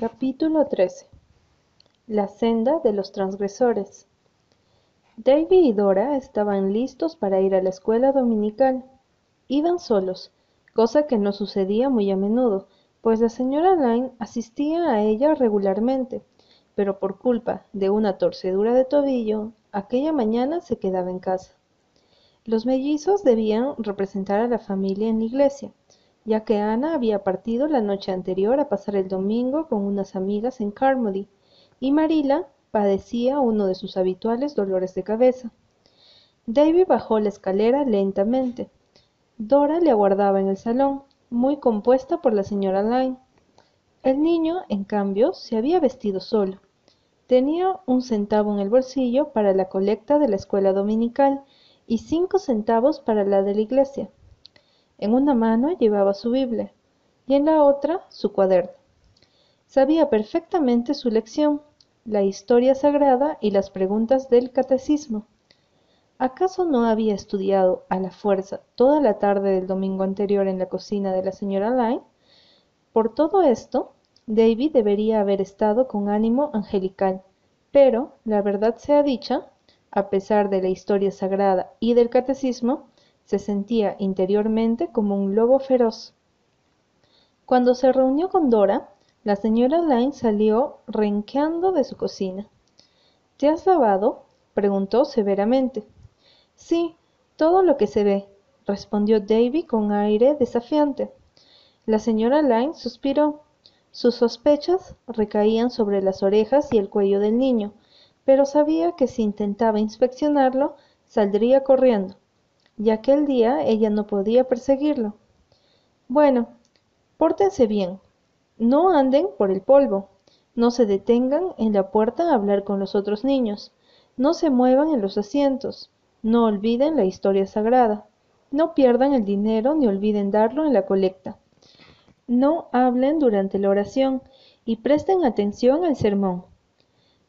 Capítulo 13 La senda de los transgresores Davy y Dora estaban listos para ir a la escuela dominical. Iban solos, cosa que no sucedía muy a menudo, pues la señora Lyne asistía a ella regularmente, pero por culpa de una torcedura de tobillo, aquella mañana se quedaba en casa. Los mellizos debían representar a la familia en la iglesia, ya que Ana había partido la noche anterior a pasar el domingo con unas amigas en Carmody, y Marila padecía uno de sus habituales dolores de cabeza. Davy bajó la escalera lentamente. Dora le aguardaba en el salón, muy compuesta por la señora Lyne. El niño, en cambio, se había vestido solo. Tenía un centavo en el bolsillo para la colecta de la escuela dominical y cinco centavos para la de la iglesia. En una mano llevaba su Biblia y en la otra su cuaderno. Sabía perfectamente su lección, la historia sagrada y las preguntas del catecismo. ¿Acaso no había estudiado a la fuerza toda la tarde del domingo anterior en la cocina de la señora Lyne? Por todo esto, David debería haber estado con ánimo angelical, pero, la verdad sea dicha, a pesar de la historia sagrada y del catecismo, se sentía interiormente como un lobo feroz. Cuando se reunió con Dora, la señora Lyne salió renqueando de su cocina. ¿Te has lavado? preguntó severamente. Sí, todo lo que se ve, respondió Davy con aire desafiante. La señora Lyne suspiró. Sus sospechas recaían sobre las orejas y el cuello del niño, pero sabía que si intentaba inspeccionarlo, saldría corriendo y aquel día ella no podía perseguirlo. Bueno, pórtense bien, no anden por el polvo, no se detengan en la puerta a hablar con los otros niños, no se muevan en los asientos, no olviden la historia sagrada, no pierdan el dinero ni olviden darlo en la colecta. No hablen durante la oración y presten atención al sermón.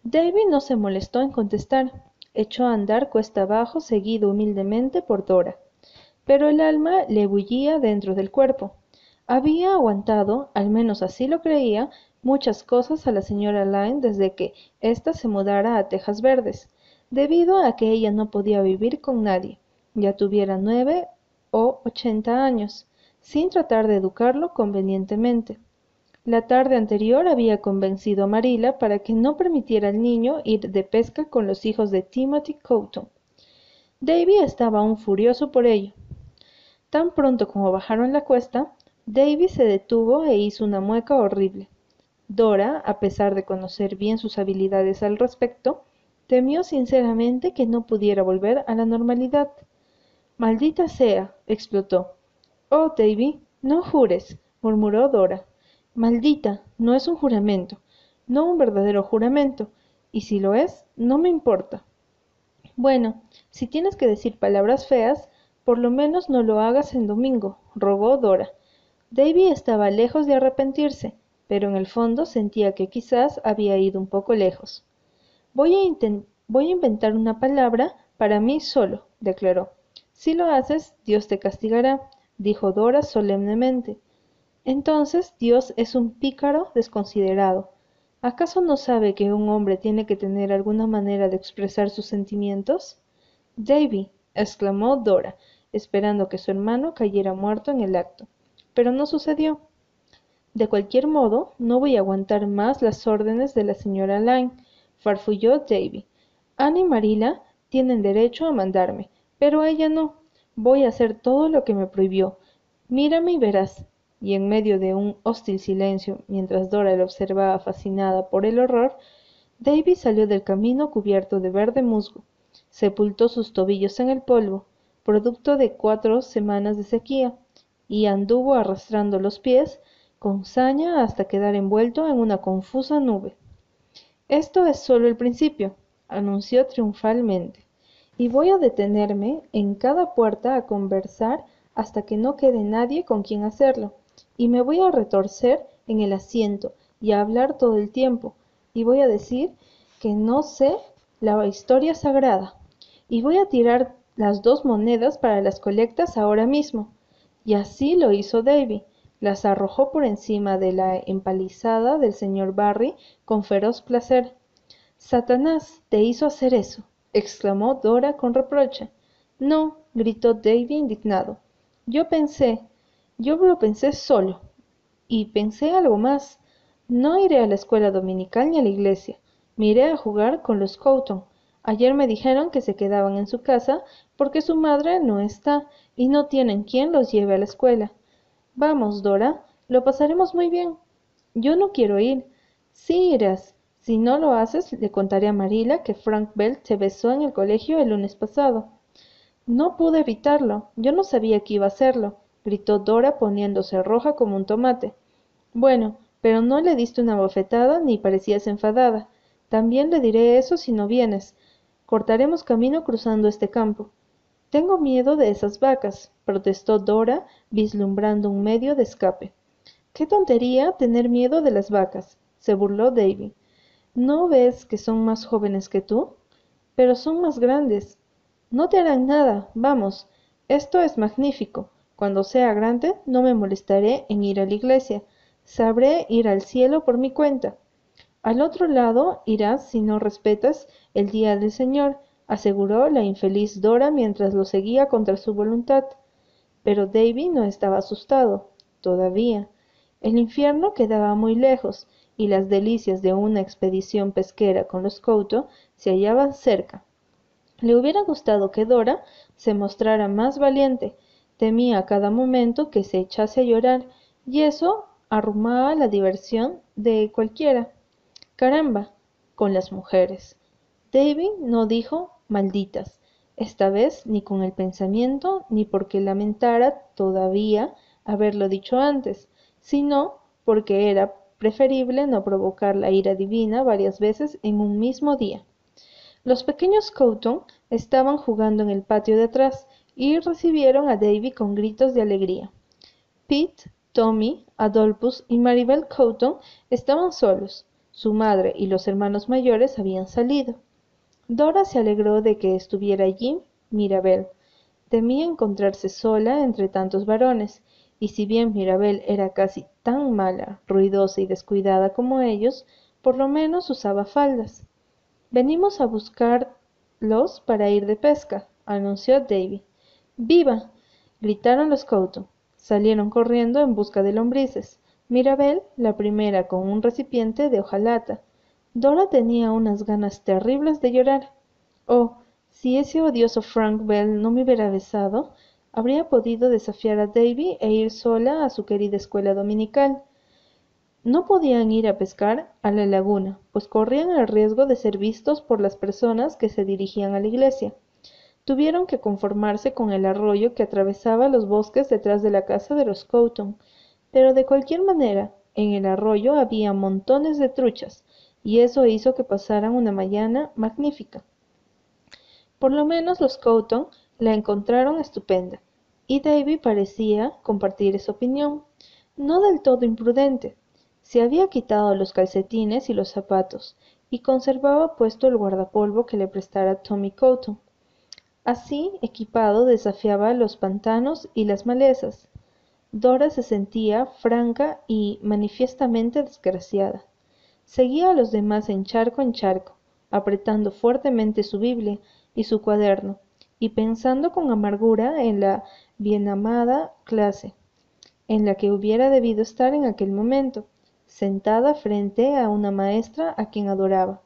David no se molestó en contestar echó a andar cuesta abajo seguido humildemente por Dora. Pero el alma le bullía dentro del cuerpo. Había aguantado, al menos así lo creía, muchas cosas a la señora Lyne desde que ésta se mudara a Tejas Verdes, debido a que ella no podía vivir con nadie, ya tuviera nueve o ochenta años, sin tratar de educarlo convenientemente. La tarde anterior había convencido a Marilla para que no permitiera al niño ir de pesca con los hijos de Timothy Coughton. Davy estaba aún furioso por ello. Tan pronto como bajaron la cuesta, Davy se detuvo e hizo una mueca horrible. Dora, a pesar de conocer bien sus habilidades al respecto, temió sinceramente que no pudiera volver a la normalidad. Maldita sea, explotó. Oh, Davy, no jures, murmuró Dora. Maldita, no es un juramento, no un verdadero juramento, y si lo es, no me importa. Bueno, si tienes que decir palabras feas, por lo menos no lo hagas en domingo, rogó Dora. Davy estaba lejos de arrepentirse, pero en el fondo sentía que quizás había ido un poco lejos. Voy a, voy a inventar una palabra para mí solo, declaró. Si lo haces, Dios te castigará, dijo Dora solemnemente. Entonces Dios es un pícaro desconsiderado. ¿Acaso no sabe que un hombre tiene que tener alguna manera de expresar sus sentimientos? Davy, exclamó Dora, esperando que su hermano cayera muerto en el acto. Pero no sucedió. De cualquier modo, no voy a aguantar más las órdenes de la señora Lyne, farfulló Davy. Ana y Marila tienen derecho a mandarme, pero ella no. Voy a hacer todo lo que me prohibió. Mírame y verás y en medio de un hostil silencio, mientras Dora le observaba fascinada por el horror, Davy salió del camino cubierto de verde musgo, sepultó sus tobillos en el polvo, producto de cuatro semanas de sequía, y anduvo arrastrando los pies con saña hasta quedar envuelto en una confusa nube. Esto es solo el principio, anunció triunfalmente, y voy a detenerme en cada puerta a conversar hasta que no quede nadie con quien hacerlo y me voy a retorcer en el asiento y a hablar todo el tiempo, y voy a decir que no sé la historia sagrada, y voy a tirar las dos monedas para las colectas ahora mismo. Y así lo hizo Davy, las arrojó por encima de la empalizada del señor Barry con feroz placer. Satanás te hizo hacer eso, exclamó Dora con reproche. No, gritó Davy indignado. Yo pensé, yo lo pensé solo. Y pensé algo más. No iré a la escuela dominical ni a la iglesia. Me iré a jugar con los Coughton. Ayer me dijeron que se quedaban en su casa porque su madre no está y no tienen quien los lleve a la escuela. Vamos, Dora, lo pasaremos muy bien. Yo no quiero ir. Sí irás. Si no lo haces, le contaré a Marila que Frank Bell te besó en el colegio el lunes pasado. No pude evitarlo. Yo no sabía que iba a hacerlo, gritó Dora poniéndose roja como un tomate. Bueno, pero no le diste una bofetada ni parecías enfadada. También le diré eso si no vienes. Cortaremos camino cruzando este campo. Tengo miedo de esas vacas, protestó Dora, vislumbrando un medio de escape. Qué tontería tener miedo de las vacas, se burló Davy. ¿No ves que son más jóvenes que tú? Pero son más grandes. No te harán nada. Vamos. Esto es magnífico. Cuando sea grande no me molestaré en ir a la iglesia. Sabré ir al cielo por mi cuenta. Al otro lado irás si no respetas el día del Señor, aseguró la infeliz Dora mientras lo seguía contra su voluntad. Pero Davy no estaba asustado, todavía. El infierno quedaba muy lejos, y las delicias de una expedición pesquera con los Couto se hallaban cerca. Le hubiera gustado que Dora se mostrara más valiente, temía a cada momento que se echase a llorar, y eso arrumaba la diversión de cualquiera. Caramba, con las mujeres. Davy no dijo malditas, esta vez ni con el pensamiento ni porque lamentara todavía haberlo dicho antes, sino porque era preferible no provocar la ira divina varias veces en un mismo día. Los pequeños Coughton estaban jugando en el patio de atrás y recibieron a Davy con gritos de alegría. Pete, Tommy, Adolphus y Maribel Coughton estaban solos. Su madre y los hermanos mayores habían salido. Dora se alegró de que estuviera allí Mirabel. Temía encontrarse sola entre tantos varones, y si bien Mirabel era casi tan mala, ruidosa y descuidada como ellos, por lo menos usaba faldas. Venimos a buscarlos para ir de pesca, anunció Davy. ¡Viva! gritaron los Couto. Salieron corriendo en busca de lombrices. Mirabel, la primera con un recipiente de hojalata, Dora tenía unas ganas terribles de llorar. Oh, si ese odioso Frank Bell no me hubiera besado, habría podido desafiar a Davy e ir sola a su querida escuela dominical. No podían ir a pescar a la laguna, pues corrían el riesgo de ser vistos por las personas que se dirigían a la iglesia. Tuvieron que conformarse con el arroyo que atravesaba los bosques detrás de la casa de los Coughton, pero de cualquier manera, en el arroyo había montones de truchas, y eso hizo que pasaran una mañana magnífica. Por lo menos los Coughton la encontraron estupenda, y Davy parecía compartir esa opinión, no del todo imprudente. Se había quitado los calcetines y los zapatos, y conservaba puesto el guardapolvo que le prestara Tommy. Así, equipado, desafiaba los pantanos y las malezas. Dora se sentía franca y manifiestamente desgraciada. Seguía a los demás en charco en charco, apretando fuertemente su Biblia y su cuaderno, y pensando con amargura en la bienamada clase, en la que hubiera debido estar en aquel momento, sentada frente a una maestra a quien adoraba.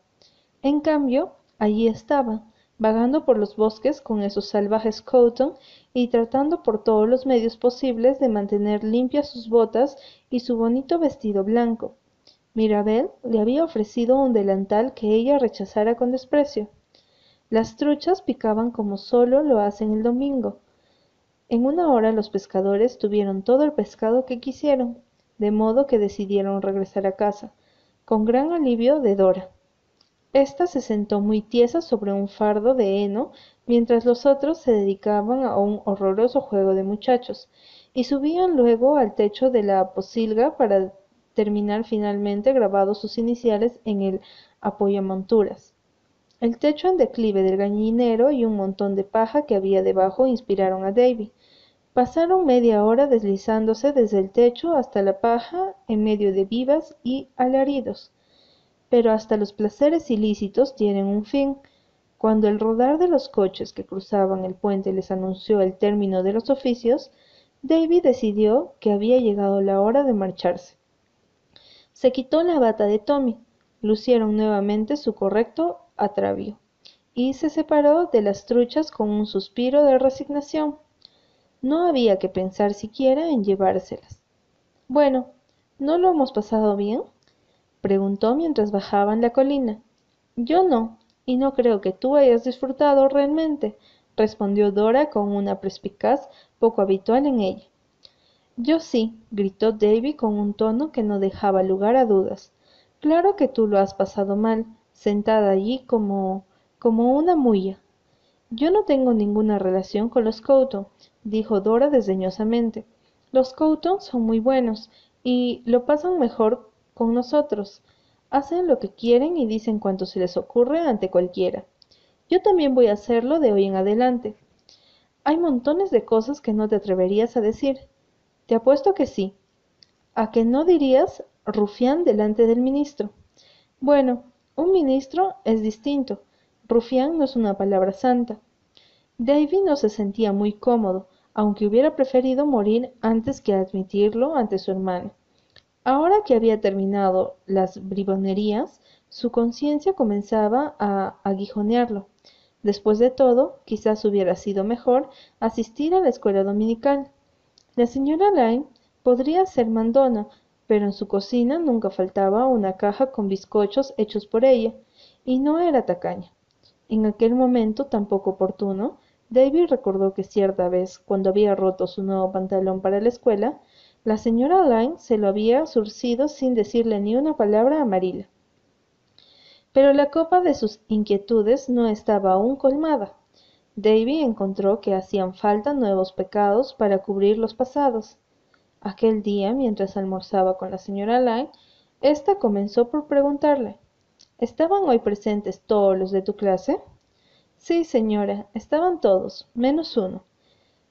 En cambio, allí estaba, vagando por los bosques con esos salvajes Coughton y tratando por todos los medios posibles de mantener limpias sus botas y su bonito vestido blanco. Mirabel le había ofrecido un delantal que ella rechazara con desprecio. Las truchas picaban como solo lo hacen el domingo. En una hora los pescadores tuvieron todo el pescado que quisieron, de modo que decidieron regresar a casa, con gran alivio de Dora. Esta se sentó muy tiesa sobre un fardo de heno, mientras los otros se dedicaban a un horroroso juego de muchachos, y subían luego al techo de la posilga para terminar finalmente grabados sus iniciales en el apoyamonturas. El techo en declive del gallinero y un montón de paja que había debajo inspiraron a Davy. Pasaron media hora deslizándose desde el techo hasta la paja en medio de vivas y alaridos. Pero hasta los placeres ilícitos tienen un fin. Cuando el rodar de los coches que cruzaban el puente les anunció el término de los oficios, David decidió que había llegado la hora de marcharse. Se quitó la bata de Tommy, lucieron nuevamente su correcto atravio, y se separó de las truchas con un suspiro de resignación. No había que pensar siquiera en llevárselas. Bueno, ¿no lo hemos pasado bien? Preguntó mientras bajaban la colina. Yo no, y no creo que tú hayas disfrutado realmente, respondió Dora con una perspicaz poco habitual en ella. Yo sí, gritó Davy con un tono que no dejaba lugar a dudas. Claro que tú lo has pasado mal, sentada allí como. como una mulla. Yo no tengo ninguna relación con los Coughton, dijo Dora desdeñosamente. Los Coughton son muy buenos y lo pasan mejor con nosotros. Hacen lo que quieren y dicen cuanto se les ocurre ante cualquiera. Yo también voy a hacerlo de hoy en adelante. Hay montones de cosas que no te atreverías a decir. Te apuesto que sí. ¿A que no dirías rufián delante del ministro? Bueno, un ministro es distinto. Rufián no es una palabra santa. Davy no se sentía muy cómodo, aunque hubiera preferido morir antes que admitirlo ante su hermano. Ahora que había terminado las bribonerías, su conciencia comenzaba a aguijonearlo. Después de todo, quizás hubiera sido mejor asistir a la escuela dominical. La señora Lyne podría ser mandona, pero en su cocina nunca faltaba una caja con bizcochos hechos por ella, y no era tacaña. En aquel momento tan poco oportuno, David recordó que cierta vez, cuando había roto su nuevo pantalón para la escuela, la señora Lyne se lo había surcido sin decirle ni una palabra a Marila. Pero la copa de sus inquietudes no estaba aún colmada. Davy encontró que hacían falta nuevos pecados para cubrir los pasados. Aquel día, mientras almorzaba con la señora Lyne, ésta comenzó por preguntarle ¿Estaban hoy presentes todos los de tu clase? Sí, señora, estaban todos, menos uno.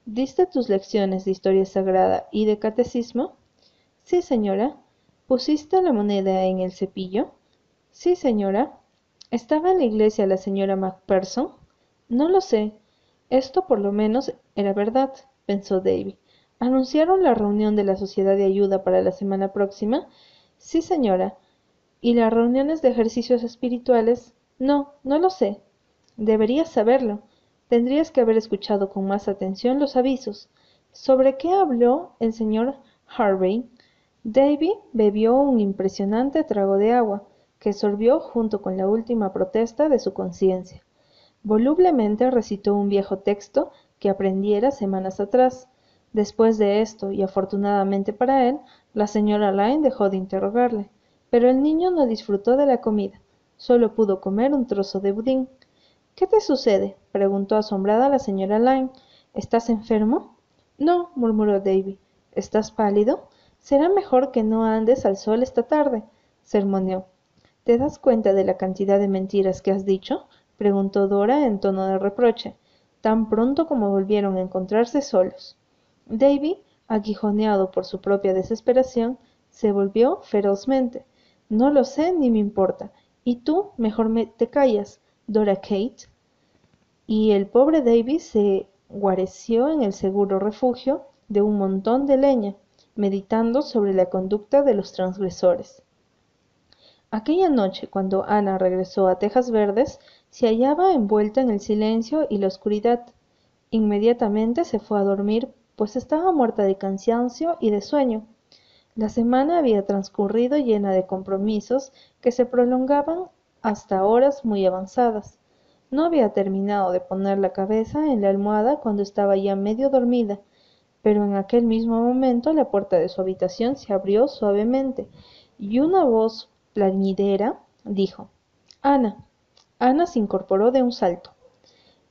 ¿Diste tus lecciones de historia sagrada y de catecismo? Sí, señora. ¿Pusiste la moneda en el cepillo? Sí, señora. ¿Estaba en la iglesia la señora Macpherson? No lo sé. Esto por lo menos era verdad, pensó Davy. ¿Anunciaron la reunión de la Sociedad de Ayuda para la semana próxima? Sí, señora. ¿Y las reuniones de ejercicios espirituales? No, no lo sé. Deberías saberlo. Tendrías que haber escuchado con más atención los avisos. ¿Sobre qué habló el señor Harvey? Davy bebió un impresionante trago de agua, que sorbió junto con la última protesta de su conciencia. Volublemente recitó un viejo texto que aprendiera semanas atrás. Después de esto, y afortunadamente para él, la señora Lyne dejó de interrogarle. Pero el niño no disfrutó de la comida, solo pudo comer un trozo de budín. ¿Qué te sucede? preguntó asombrada la señora Lyne. ¿Estás enfermo? No, murmuró Davy. ¿Estás pálido? Será mejor que no andes al sol esta tarde, sermoneó. ¿Te das cuenta de la cantidad de mentiras que has dicho? preguntó Dora en tono de reproche, tan pronto como volvieron a encontrarse solos. Davy, aguijoneado por su propia desesperación, se volvió ferozmente. No lo sé ni me importa. Y tú, mejor me te callas. Dora Kate, y el pobre Davis se guareció en el seguro refugio de un montón de leña, meditando sobre la conducta de los transgresores. Aquella noche, cuando Ana regresó a Tejas Verdes, se hallaba envuelta en el silencio y la oscuridad. Inmediatamente se fue a dormir, pues estaba muerta de cansancio y de sueño. La semana había transcurrido llena de compromisos que se prolongaban hasta horas muy avanzadas. No había terminado de poner la cabeza en la almohada cuando estaba ya medio dormida, pero en aquel mismo momento la puerta de su habitación se abrió suavemente y una voz plañidera dijo Ana. Ana se incorporó de un salto.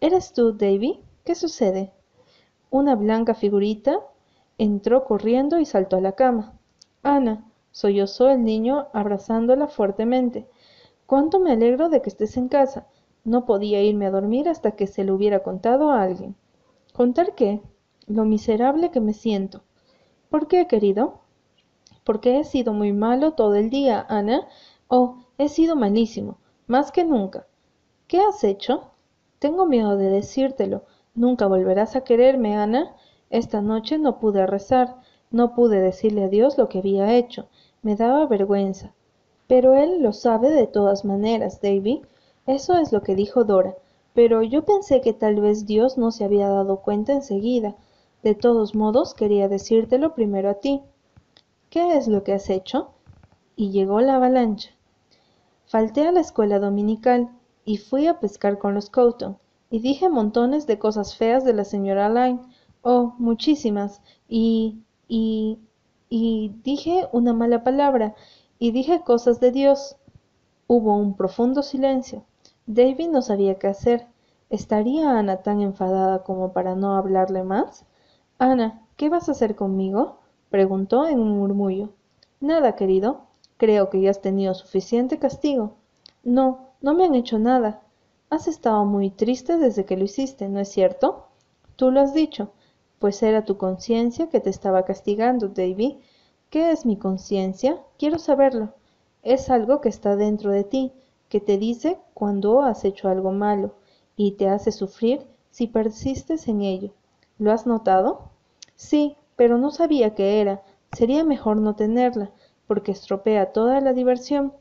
¿Eres tú, Davy? ¿Qué sucede? Una blanca figurita entró corriendo y saltó a la cama. Ana, sollozó el niño abrazándola fuertemente cuánto me alegro de que estés en casa. No podía irme a dormir hasta que se lo hubiera contado a alguien. ¿Contar qué? lo miserable que me siento. ¿Por qué, querido? Porque he sido muy malo todo el día, Ana. Oh, he sido malísimo, más que nunca. ¿Qué has hecho? Tengo miedo de decírtelo. Nunca volverás a quererme, Ana. Esta noche no pude rezar, no pude decirle a Dios lo que había hecho. Me daba vergüenza. Pero él lo sabe de todas maneras, Davy. Eso es lo que dijo Dora. Pero yo pensé que tal vez Dios no se había dado cuenta enseguida. De todos modos, quería decírtelo primero a ti. ¿Qué es lo que has hecho? Y llegó la avalancha. Falté a la escuela dominical y fui a pescar con los Coughton y dije montones de cosas feas de la señora Lyne. Oh, muchísimas. Y... y... y dije una mala palabra y dije cosas de Dios. Hubo un profundo silencio. David no sabía qué hacer. ¿Estaría Ana tan enfadada como para no hablarle más? Ana, ¿qué vas a hacer conmigo? preguntó en un murmullo. Nada, querido. Creo que ya has tenido suficiente castigo. No, no me han hecho nada. Has estado muy triste desde que lo hiciste, ¿no es cierto? Tú lo has dicho. Pues era tu conciencia que te estaba castigando, Davy. ¿Qué es mi conciencia? Quiero saberlo. Es algo que está dentro de ti, que te dice cuando has hecho algo malo y te hace sufrir si persistes en ello. ¿Lo has notado? Sí, pero no sabía qué era. Sería mejor no tenerla, porque estropea toda la diversión.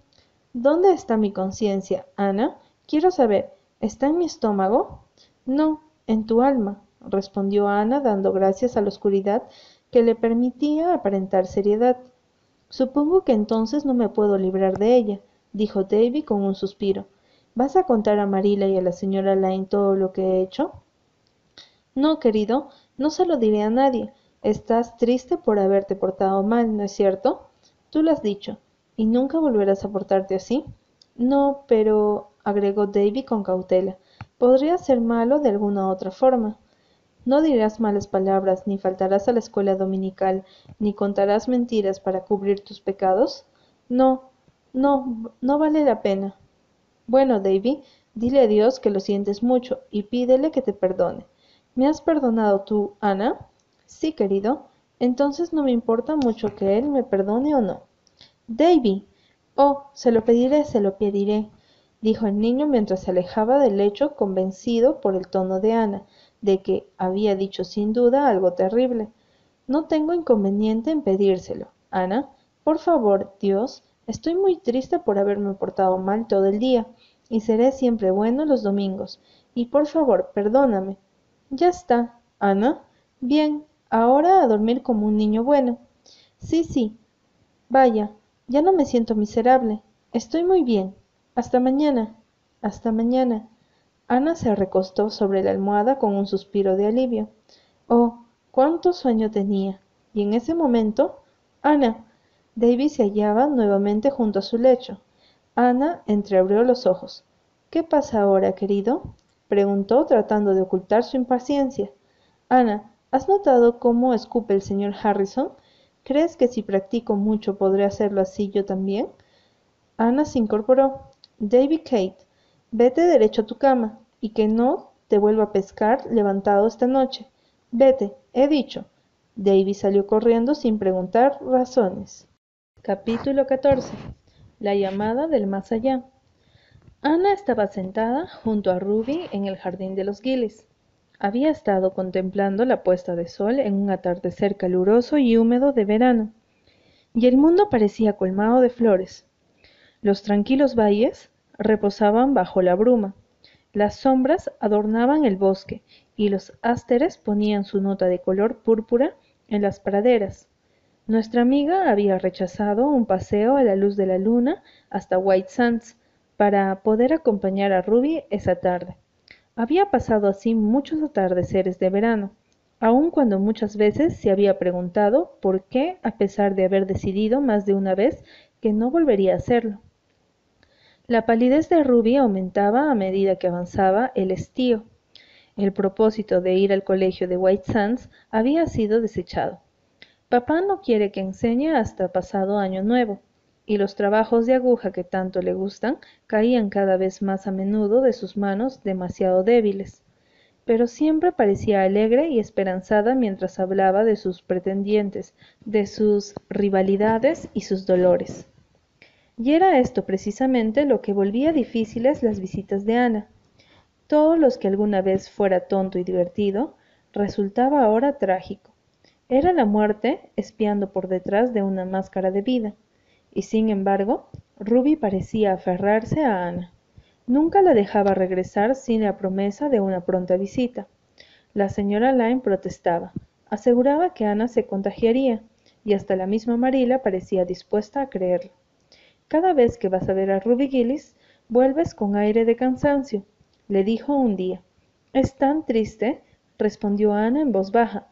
¿Dónde está mi conciencia, Ana? Quiero saber. ¿Está en mi estómago? No, en tu alma, respondió Ana, dando gracias a la oscuridad que le permitía aparentar seriedad. Supongo que entonces no me puedo librar de ella, dijo Davy con un suspiro. ¿Vas a contar a Marila y a la señora Lyne todo lo que he hecho? No, querido, no se lo diré a nadie. Estás triste por haberte portado mal, ¿no es cierto? Tú lo has dicho. ¿Y nunca volverás a portarte así? No, pero agregó Davy con cautela. Podría ser malo de alguna otra forma. No dirás malas palabras, ni faltarás a la escuela dominical, ni contarás mentiras para cubrir tus pecados. No, no, no vale la pena. Bueno, Davy, dile a Dios que lo sientes mucho y pídele que te perdone. ¿Me has perdonado tú, Ana? Sí, querido. Entonces no me importa mucho que él me perdone o no. Davy. Oh, se lo pediré, se lo pediré, dijo el niño mientras se alejaba del lecho convencido por el tono de Ana de que había dicho sin duda algo terrible. No tengo inconveniente en pedírselo. Ana, por favor, Dios, estoy muy triste por haberme portado mal todo el día, y seré siempre bueno los domingos. Y por favor, perdóname. Ya está, Ana. Bien, ahora a dormir como un niño bueno. Sí, sí. Vaya, ya no me siento miserable. Estoy muy bien. Hasta mañana. Hasta mañana. Ana se recostó sobre la almohada con un suspiro de alivio. Oh, cuánto sueño tenía. Y en ese momento, Ana. David se hallaba nuevamente junto a su lecho. Ana entreabrió los ojos. ¿Qué pasa ahora, querido? preguntó tratando de ocultar su impaciencia. Ana, ¿has notado cómo escupe el señor Harrison? ¿Crees que si practico mucho podré hacerlo así yo también? Ana se incorporó. David Kate, vete derecho a tu cama y que no te vuelva a pescar levantado esta noche. Vete, he dicho. Davy salió corriendo sin preguntar razones. Capítulo 14. La llamada del más allá. Ana estaba sentada junto a Ruby en el jardín de los Gillies. Había estado contemplando la puesta de sol en un atardecer caluroso y húmedo de verano, y el mundo parecía colmado de flores. Los tranquilos valles reposaban bajo la bruma, las sombras adornaban el bosque y los ásteres ponían su nota de color púrpura en las praderas. Nuestra amiga había rechazado un paseo a la luz de la luna hasta White Sands para poder acompañar a Ruby esa tarde. Había pasado así muchos atardeceres de verano, aun cuando muchas veces se había preguntado por qué, a pesar de haber decidido más de una vez que no volvería a hacerlo. La palidez de Ruby aumentaba a medida que avanzaba el estío. El propósito de ir al colegio de White Sands había sido desechado. Papá no quiere que enseñe hasta pasado año nuevo, y los trabajos de aguja que tanto le gustan caían cada vez más a menudo de sus manos demasiado débiles. pero siempre parecía alegre y esperanzada mientras hablaba de sus pretendientes, de sus rivalidades y sus dolores. Y era esto precisamente lo que volvía difíciles las visitas de Ana. Todo lo que alguna vez fuera tonto y divertido, resultaba ahora trágico. Era la muerte espiando por detrás de una máscara de vida. Y sin embargo, Ruby parecía aferrarse a Ana. Nunca la dejaba regresar sin la promesa de una pronta visita. La señora Lyme protestaba. Aseguraba que Ana se contagiaría, y hasta la misma Marila parecía dispuesta a creerlo. Cada vez que vas a ver a Ruby Gillis, vuelves con aire de cansancio, le dijo un día. Es tan triste, respondió Ana en voz baja.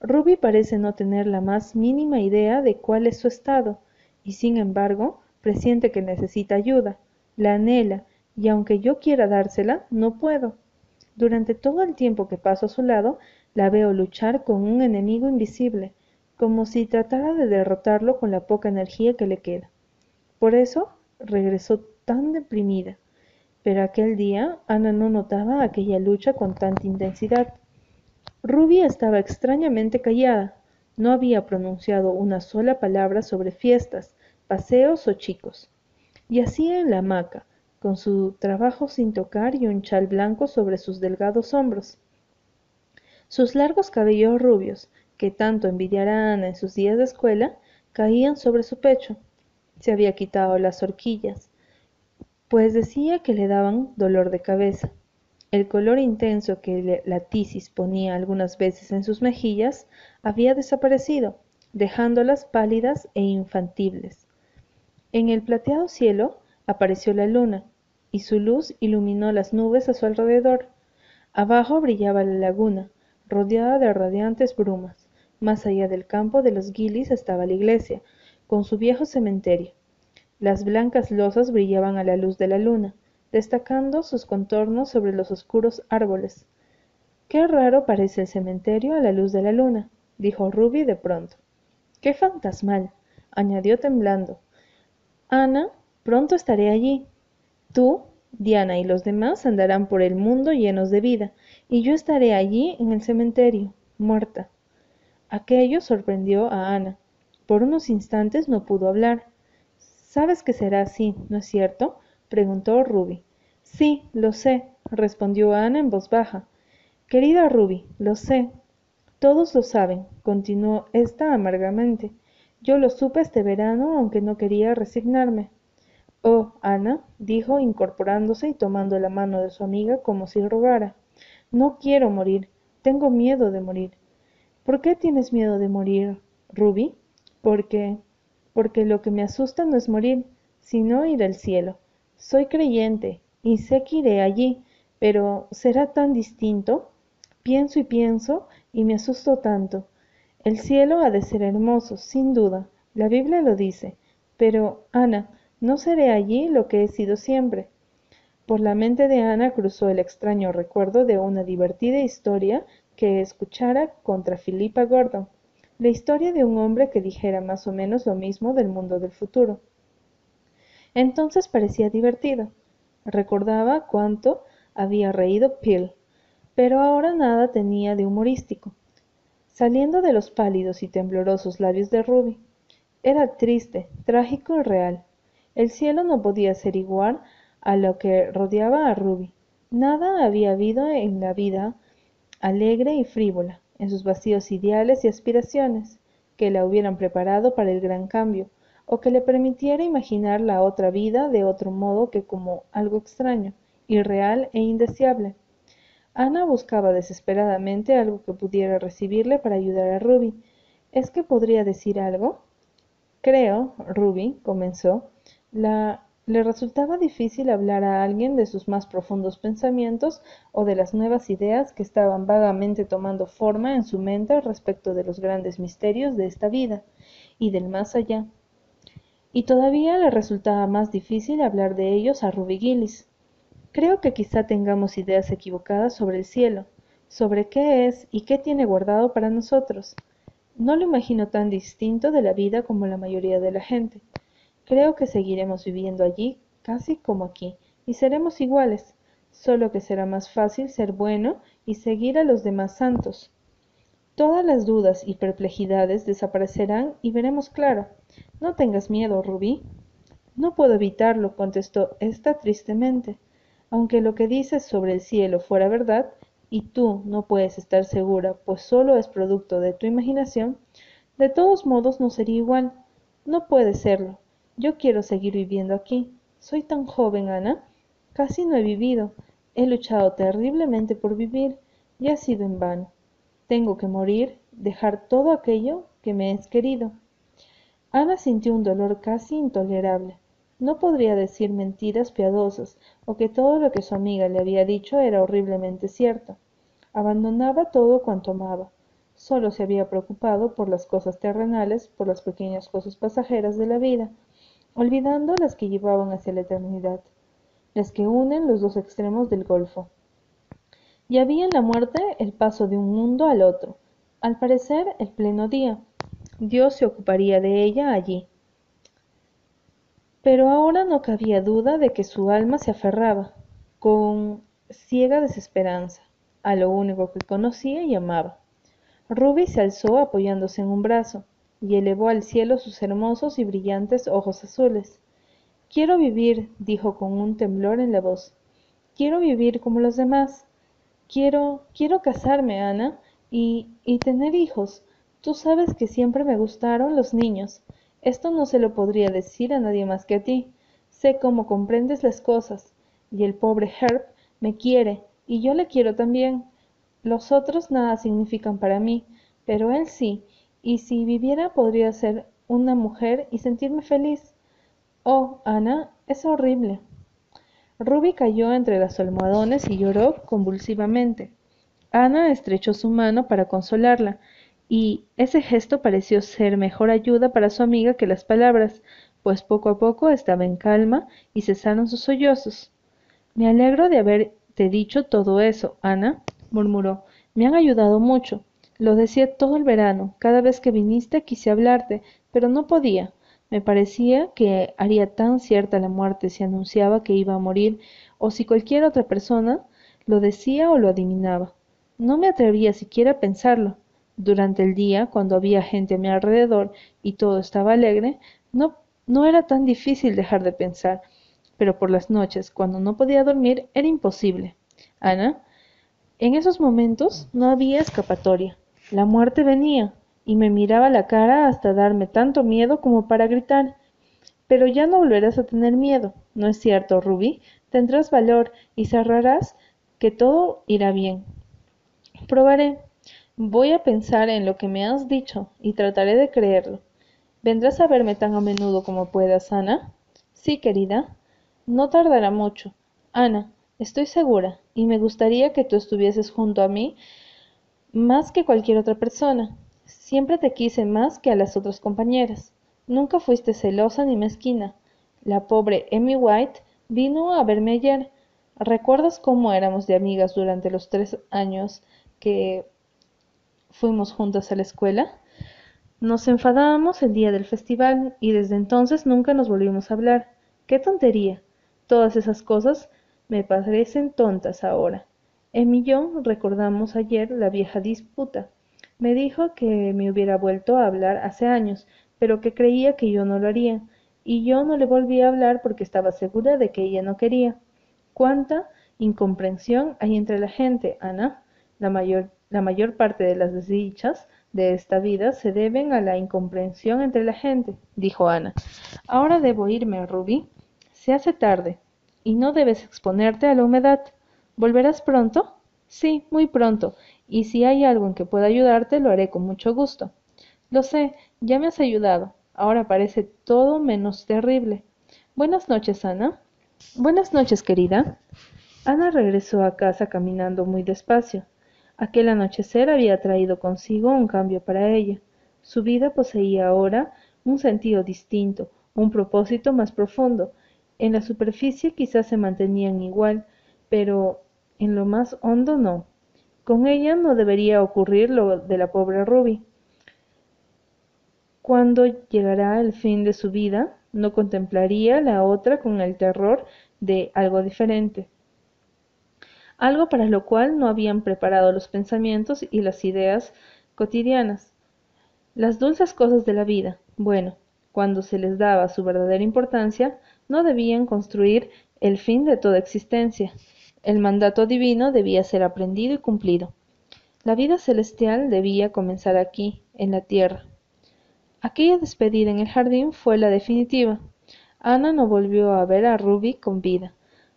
Ruby parece no tener la más mínima idea de cuál es su estado, y sin embargo presiente que necesita ayuda, la anhela, y aunque yo quiera dársela, no puedo. Durante todo el tiempo que paso a su lado, la veo luchar con un enemigo invisible, como si tratara de derrotarlo con la poca energía que le queda. Por eso regresó tan deprimida. Pero aquel día Ana no notaba aquella lucha con tanta intensidad. Ruby estaba extrañamente callada. No había pronunciado una sola palabra sobre fiestas, paseos o chicos. Y así en la hamaca, con su trabajo sin tocar y un chal blanco sobre sus delgados hombros. Sus largos cabellos rubios, que tanto envidiara Ana en sus días de escuela, caían sobre su pecho. Se había quitado las horquillas, pues decía que le daban dolor de cabeza. El color intenso que la tisis ponía algunas veces en sus mejillas había desaparecido, dejándolas pálidas e infantibles. En el plateado cielo apareció la luna, y su luz iluminó las nubes a su alrededor. Abajo brillaba la laguna, rodeada de radiantes brumas. Más allá del campo de los guilis estaba la iglesia, con su viejo cementerio. Las blancas losas brillaban a la luz de la luna, destacando sus contornos sobre los oscuros árboles. Qué raro parece el cementerio a la luz de la luna, dijo Ruby de pronto. Qué fantasmal, añadió temblando. Ana, pronto estaré allí. Tú, Diana y los demás andarán por el mundo llenos de vida, y yo estaré allí en el cementerio, muerta. Aquello sorprendió a Ana. Por unos instantes no pudo hablar. Sabes que será así, ¿no es cierto? preguntó Ruby. Sí, lo sé, respondió Ana en voz baja. Querida Ruby, lo sé. Todos lo saben, continuó ésta amargamente. Yo lo supe este verano, aunque no quería resignarme. Oh, Ana, dijo incorporándose y tomando la mano de su amiga como si rogara. No quiero morir, tengo miedo de morir. ¿Por qué tienes miedo de morir, Ruby? Porque porque lo que me asusta no es morir, sino ir al cielo. Soy creyente y sé que iré allí, pero ¿será tan distinto? Pienso y pienso y me asusto tanto. El cielo ha de ser hermoso, sin duda, la Biblia lo dice, pero, Ana, no seré allí lo que he sido siempre. Por la mente de Ana cruzó el extraño recuerdo de una divertida historia que escuchara contra Philippa Gordon, la historia de un hombre que dijera más o menos lo mismo del mundo del futuro. Entonces parecía divertido. Recordaba cuánto había reído Peel, pero ahora nada tenía de humorístico. Saliendo de los pálidos y temblorosos labios de Ruby, era triste, trágico y real. El cielo no podía ser igual a lo que rodeaba a Ruby. Nada había habido en la vida alegre y frívola, en sus vacíos ideales y aspiraciones, que la hubieran preparado para el gran cambio, o que le permitiera imaginar la otra vida de otro modo que como algo extraño, irreal e indeseable. Ana buscaba desesperadamente algo que pudiera recibirle para ayudar a Ruby. ¿Es que podría decir algo? Creo, Ruby, comenzó, le resultaba difícil hablar a alguien de sus más profundos pensamientos o de las nuevas ideas que estaban vagamente tomando forma en su mente respecto de los grandes misterios de esta vida y del más allá. Y todavía le resultaba más difícil hablar de ellos a Ruby Gillis. Creo que quizá tengamos ideas equivocadas sobre el cielo, sobre qué es y qué tiene guardado para nosotros. No lo imagino tan distinto de la vida como la mayoría de la gente. Creo que seguiremos viviendo allí casi como aquí, y seremos iguales. solo que será más fácil ser bueno y seguir a los demás santos. Todas las dudas y perplejidades desaparecerán y veremos claro. No tengas miedo, Rubí. No puedo evitarlo, contestó ésta tristemente. Aunque lo que dices sobre el cielo fuera verdad, y tú no puedes estar segura, pues solo es producto de tu imaginación, de todos modos no sería igual. No puede serlo. Yo quiero seguir viviendo aquí. Soy tan joven, Ana. Casi no he vivido. He luchado terriblemente por vivir y ha sido en vano. Tengo que morir, dejar todo aquello que me es querido. Ana sintió un dolor casi intolerable. No podría decir mentiras piadosas o que todo lo que su amiga le había dicho era horriblemente cierto. Abandonaba todo cuanto amaba. Solo se había preocupado por las cosas terrenales, por las pequeñas cosas pasajeras de la vida, olvidando las que llevaban hacia la eternidad, las que unen los dos extremos del golfo. Y había en la muerte el paso de un mundo al otro, al parecer el pleno día. Dios se ocuparía de ella allí. Pero ahora no cabía duda de que su alma se aferraba, con ciega desesperanza, a lo único que conocía y amaba. Ruby se alzó apoyándose en un brazo, y elevó al cielo sus hermosos y brillantes ojos azules. Quiero vivir, dijo con un temblor en la voz. Quiero vivir como los demás. Quiero, quiero casarme, Ana, y, y tener hijos. Tú sabes que siempre me gustaron los niños. Esto no se lo podría decir a nadie más que a ti. Sé cómo comprendes las cosas. Y el pobre Herb me quiere, y yo le quiero también. Los otros nada significan para mí, pero él sí, y si viviera podría ser una mujer y sentirme feliz. Oh, Ana, es horrible. Ruby cayó entre las almohadones y lloró convulsivamente. Ana estrechó su mano para consolarla, y ese gesto pareció ser mejor ayuda para su amiga que las palabras, pues poco a poco estaba en calma y cesaron sus sollozos. Me alegro de haberte dicho todo eso, Ana, murmuró. Me han ayudado mucho. Lo decía todo el verano. Cada vez que viniste quise hablarte, pero no podía. Me parecía que haría tan cierta la muerte si anunciaba que iba a morir o si cualquier otra persona lo decía o lo adivinaba. No me atrevía siquiera a pensarlo. Durante el día, cuando había gente a mi alrededor y todo estaba alegre, no, no era tan difícil dejar de pensar, pero por las noches, cuando no podía dormir, era imposible. Ana, en esos momentos no había escapatoria. La muerte venía, y me miraba la cara hasta darme tanto miedo como para gritar. Pero ya no volverás a tener miedo, ¿no es cierto, Ruby? Tendrás valor y cerrarás que todo irá bien. Probaré. Voy a pensar en lo que me has dicho y trataré de creerlo. ¿Vendrás a verme tan a menudo como puedas, Ana? Sí, querida. No tardará mucho. Ana, estoy segura, y me gustaría que tú estuvieses junto a mí más que cualquier otra persona. Siempre te quise más que a las otras compañeras. Nunca fuiste celosa ni mezquina. La pobre Emmy White vino a verme ayer. ¿Recuerdas cómo éramos de amigas durante los tres años que fuimos juntas a la escuela? Nos enfadábamos el día del festival y desde entonces nunca nos volvimos a hablar. ¡Qué tontería! Todas esas cosas me parecen tontas ahora. Yo recordamos ayer la vieja disputa. Me dijo que me hubiera vuelto a hablar hace años, pero que creía que yo no lo haría, y yo no le volví a hablar porque estaba segura de que ella no quería. ¿Cuánta incomprensión hay entre la gente, Ana? La mayor, la mayor parte de las desdichas de esta vida se deben a la incomprensión entre la gente, dijo Ana. Ahora debo irme, Ruby. Se hace tarde, y no debes exponerte a la humedad. ¿Volverás pronto? Sí, muy pronto, y si hay algo en que pueda ayudarte, lo haré con mucho gusto. Lo sé, ya me has ayudado. Ahora parece todo menos terrible. Buenas noches, Ana. Buenas noches, querida. Ana regresó a casa caminando muy despacio. Aquel anochecer había traído consigo un cambio para ella. Su vida poseía ahora un sentido distinto, un propósito más profundo. En la superficie quizás se mantenían igual, pero en lo más hondo no. Con ella no debería ocurrir lo de la pobre Ruby. Cuando llegara el fin de su vida, no contemplaría la otra con el terror de algo diferente. algo para lo cual no habían preparado los pensamientos y las ideas cotidianas. Las dulces cosas de la vida, bueno, cuando se les daba su verdadera importancia, no debían construir el fin de toda existencia. El mandato divino debía ser aprendido y cumplido. La vida celestial debía comenzar aquí, en la tierra. Aquella despedida en el jardín fue la definitiva. Ana no volvió a ver a Ruby con vida.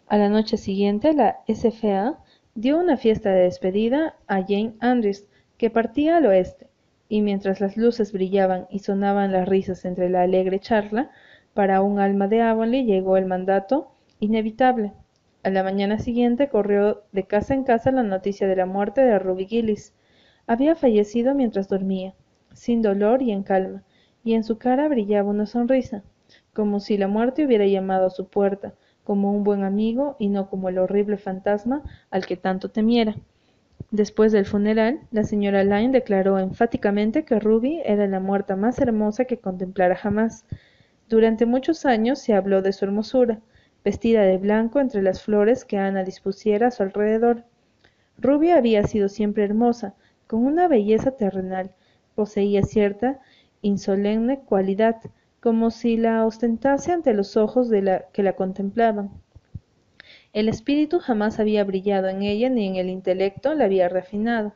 A la noche siguiente, la SFA dio una fiesta de despedida a Jane Andrews, que partía al oeste, y mientras las luces brillaban y sonaban las risas entre la alegre charla, para un alma de Avonlea llegó el mandato inevitable. A la mañana siguiente corrió de casa en casa la noticia de la muerte de Ruby Gillis. Había fallecido mientras dormía, sin dolor y en calma, y en su cara brillaba una sonrisa, como si la muerte hubiera llamado a su puerta, como un buen amigo y no como el horrible fantasma al que tanto temiera. Después del funeral, la señora Lyne declaró enfáticamente que Ruby era la muerta más hermosa que contemplara jamás. Durante muchos años se habló de su hermosura, vestida de blanco entre las flores que Ana dispusiera a su alrededor. Ruby había sido siempre hermosa, con una belleza terrenal, poseía cierta insolemne cualidad, como si la ostentase ante los ojos de la que la contemplaban. El espíritu jamás había brillado en ella ni en el intelecto la había refinado.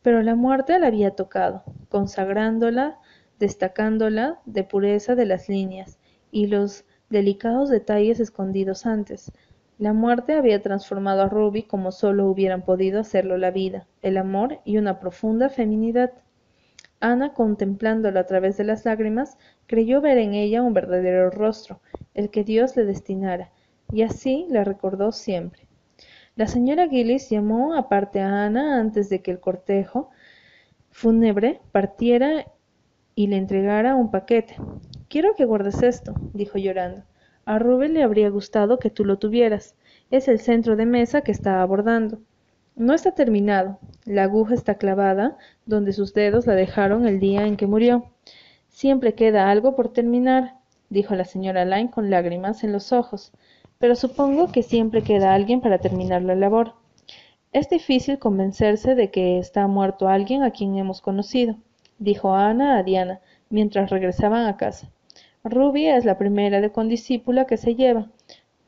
Pero la muerte la había tocado, consagrándola, destacándola de pureza de las líneas y los delicados detalles escondidos antes. La muerte había transformado a Ruby como sólo hubieran podido hacerlo la vida, el amor y una profunda feminidad. Ana, contemplándolo a través de las lágrimas, creyó ver en ella un verdadero rostro, el que Dios le destinara, y así la recordó siempre. La señora Gillis llamó aparte a Ana antes de que el cortejo fúnebre partiera y le entregara un paquete. Quiero que guardes esto, dijo llorando. A Rubén le habría gustado que tú lo tuvieras. Es el centro de mesa que está abordando. No está terminado. La aguja está clavada donde sus dedos la dejaron el día en que murió. Siempre queda algo por terminar, dijo la señora Lyne con lágrimas en los ojos pero supongo que siempre queda alguien para terminar la labor. Es difícil convencerse de que está muerto alguien a quien hemos conocido, dijo Ana a Diana mientras regresaban a casa. Ruby es la primera de condiscípula que se lleva.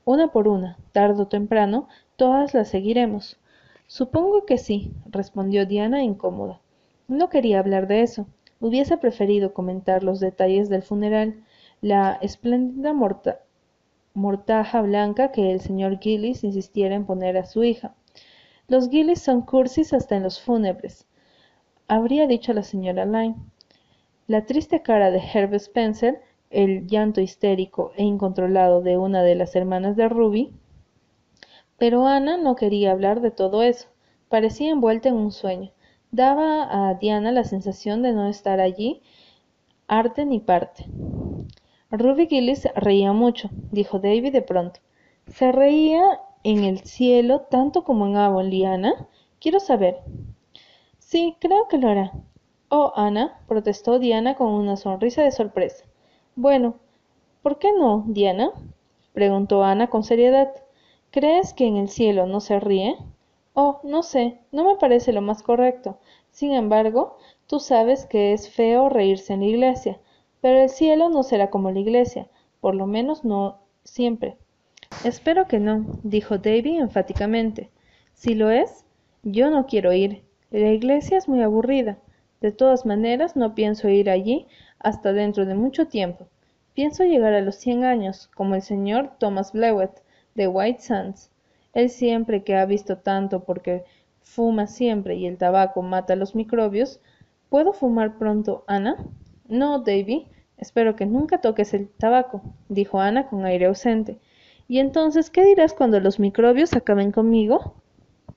Una por una, tarde o temprano, todas la seguiremos. Supongo que sí, respondió Diana incómoda. No quería hablar de eso. Hubiese preferido comentar los detalles del funeral, la espléndida morta mortaja blanca que el señor Gillis insistiera en poner a su hija. Los Gillis son cursis hasta en los fúnebres, habría dicho la señora Lyne. La triste cara de Herb Spencer, el llanto histérico e incontrolado de una de las hermanas de Ruby. Pero Ana no quería hablar de todo eso. Parecía envuelta en un sueño. Daba a Diana la sensación de no estar allí, arte ni parte. Ruby Gillis reía mucho, dijo David de pronto. ¿Se reía en el cielo tanto como en Avonlea, Ana? Quiero saber. Sí, creo que lo hará. Oh, Ana, protestó Diana con una sonrisa de sorpresa. Bueno, ¿por qué no, Diana? preguntó Ana con seriedad. ¿Crees que en el cielo no se ríe? Oh, no sé, no me parece lo más correcto. Sin embargo, tú sabes que es feo reírse en la iglesia. Pero el cielo no será como la iglesia, por lo menos no siempre. Espero que no, dijo Davy enfáticamente. Si lo es, yo no quiero ir. La iglesia es muy aburrida. De todas maneras, no pienso ir allí hasta dentro de mucho tiempo. Pienso llegar a los cien años, como el señor Thomas Blewett, de White Sands. Él siempre que ha visto tanto porque fuma siempre y el tabaco mata los microbios. ¿Puedo fumar pronto, Ana? No, Davy, espero que nunca toques el tabaco, dijo Ana con aire ausente. ¿Y entonces qué dirás cuando los microbios acaben conmigo?